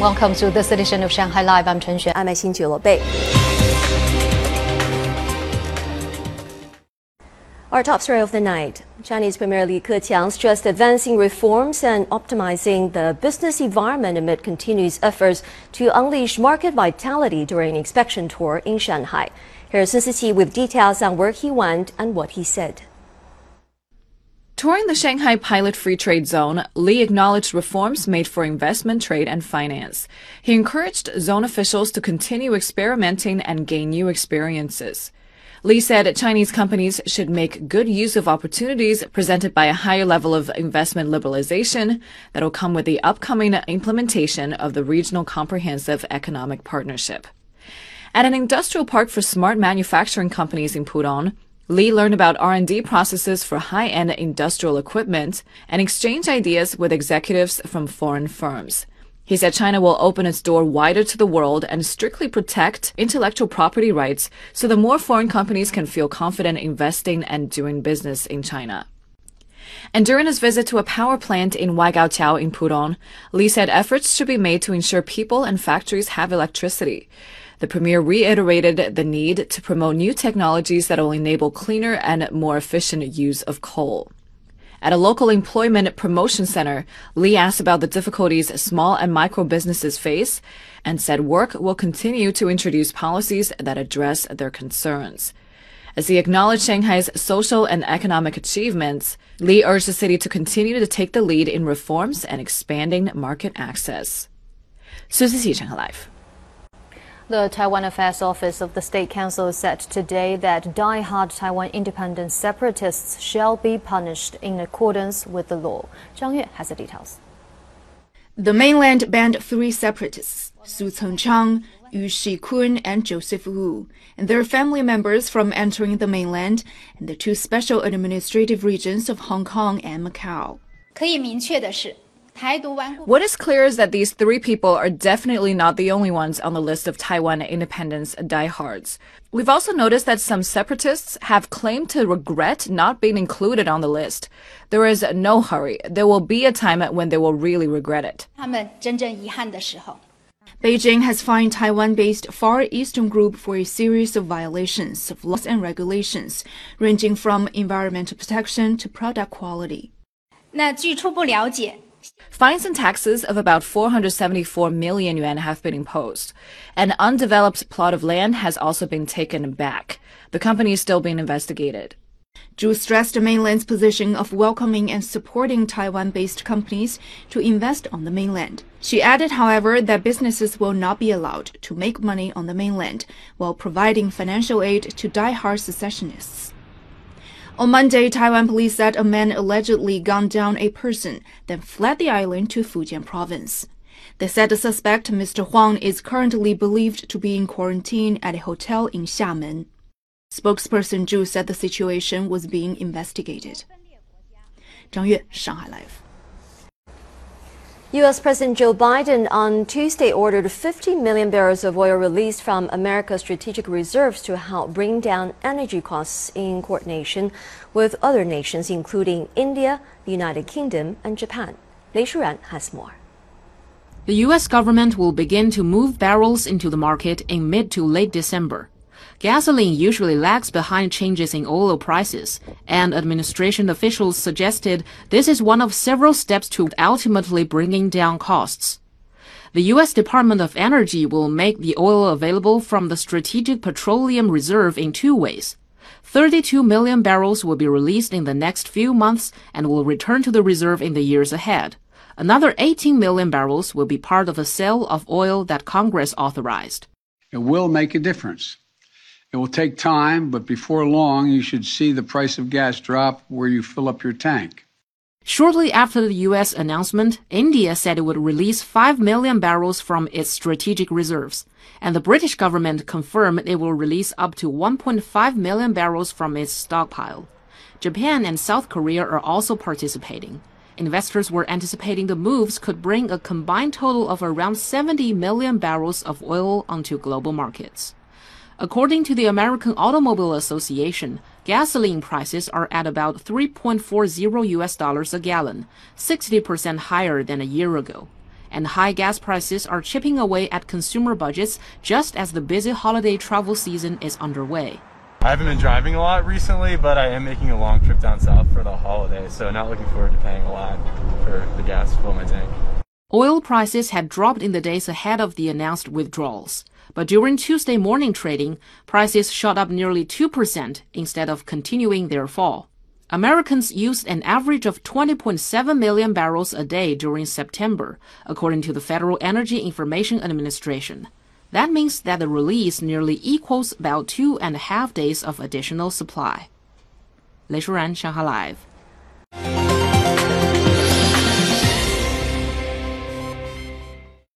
Welcome to this edition of Shanghai Live. I'm Chen Xuan. I'm Xin Bei. Our top story of the night. Chinese Premier Li Keqiang stressed advancing reforms and optimizing the business environment amid continuous efforts to unleash market vitality during an inspection tour in Shanghai. Here's Sun Siqi with details on where he went and what he said. Touring the Shanghai Pilot Free Trade Zone, Li acknowledged reforms made for investment, trade, and finance. He encouraged zone officials to continue experimenting and gain new experiences. Li said Chinese companies should make good use of opportunities presented by a higher level of investment liberalization that will come with the upcoming implementation of the Regional Comprehensive Economic Partnership. At an industrial park for smart manufacturing companies in Pudong, Li learned about R&D processes for high-end industrial equipment and exchanged ideas with executives from foreign firms. He said China will open its door wider to the world and strictly protect intellectual property rights so that more foreign companies can feel confident investing and doing business in China. And during his visit to a power plant in Waigaoqiao in Pudong, Li said efforts should be made to ensure people and factories have electricity. The premier reiterated the need to promote new technologies that will enable cleaner and more efficient use of coal. At a local employment promotion center, Li asked about the difficulties small and micro businesses face and said work will continue to introduce policies that address their concerns. As he acknowledged Shanghai's social and economic achievements, Li urged the city to continue to take the lead in reforms and expanding market access. Sun Siqi Shanghai Live. the Taiwan Affairs Office of the State Council said today that die-hard Taiwan independent separatists shall be punished in accordance with the law. Zhang Yue has the details. The mainland banned three separatists, Su Chengchang, Yu Shikun, and Joseph Wu, and their family members from entering the mainland and the two special administrative regions of Hong Kong and Macau. 可以明确的是 ，what is clear is that these three people are definitely not the only ones on the list of Taiwan independence diehards. We've also noticed that some separatists have claimed to regret not being included on the list. There is no hurry. There will be a time when they will really regret it. Beijing has fined Taiwan based Far Eastern Group for a series of violations of laws and regulations, ranging from environmental protection to product quality. 那据初步了解 ，Fines and taxes of about 474 million yuan have been imposed. An undeveloped plot of land has also been taken back. The company is still being investigated. Zhu stressed the mainland's position of welcoming and supporting Taiwan-based companies to invest on the mainland. She added, however, that businesses will not be allowed to make money on the mainland while providing financial aid to die-hard secessionists. On Monday, Taiwan police said a man allegedly gunned down a person, then fled the island to Fujian province. They said the suspect, Mr. Huang, is currently believed to be in quarantine at a hotel in Xiamen. Spokesperson Zhu said the situation was being investigated. 张悦，上海 Live。U.S. President Joe Biden on Tuesday ordered 50 million barrels of oil released from America's strategic reserves to help bring down energy costs in coordination with other nations, including India, the United Kingdom, and Japan. Lei Shuran has more. The U.S. government will begin to move barrels into the market in mid to late December. Gasoline usually lags behind changes in oil prices, and administration officials suggested this is one of several steps to ultimately bringing down costs. The U.S. Department of Energy will make the oil available from the Strategic Petroleum Reserve in two ways. 32 million barrels will be released in the next few months and will return to the reserve in the years ahead. Another 18 million barrels will be part of a sale of oil that Congress authorized. It will make a difference. It will take time, but before long, you should see the price of gas drop where you fill up your tank. Shortly after the U.S. announcement, India said it would release 5 million barrels from its strategic reserves, and the British government confirmed it will release up to 1.5 million barrels from its stockpile. Japan and South Korea are also participating. Investors were anticipating the moves could bring a combined total of around 70 million barrels of oil onto global markets. According to the American Automobile Association, gasoline prices are at about 3.40 US dollars a gallon, 60% higher than a year ago. and high gas prices are chipping away at consumer budgets just as the busy holiday travel season is underway. I haven't been driving a lot recently, but I am making a long trip down south for the holiday, so not looking forward to paying a lot for the gas to fill my tank. Oil prices had dropped in the days ahead of the announced withdrawals. But during Tuesday morning trading, prices shot up nearly 2% instead of continuing their fall. Americans used an average of 20.7 million barrels a day during September, according to the Federal Energy Information Administration. That means that the release nearly equals about two and a half days of additional supply. 雷舒然，上海 Live。